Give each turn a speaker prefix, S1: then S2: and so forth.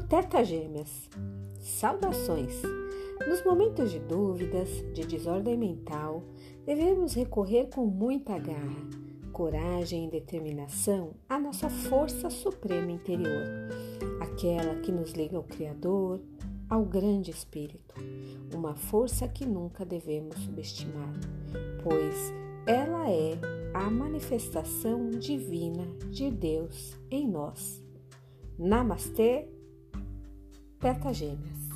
S1: Beta Gêmeas, saudações! Nos momentos de dúvidas, de desordem mental, devemos recorrer com muita garra, coragem e determinação à nossa força suprema interior, aquela que nos liga ao Criador, ao Grande Espírito, uma força que nunca devemos subestimar, pois ela é a manifestação divina de Deus em nós. Namastê, Beta Gêmeas.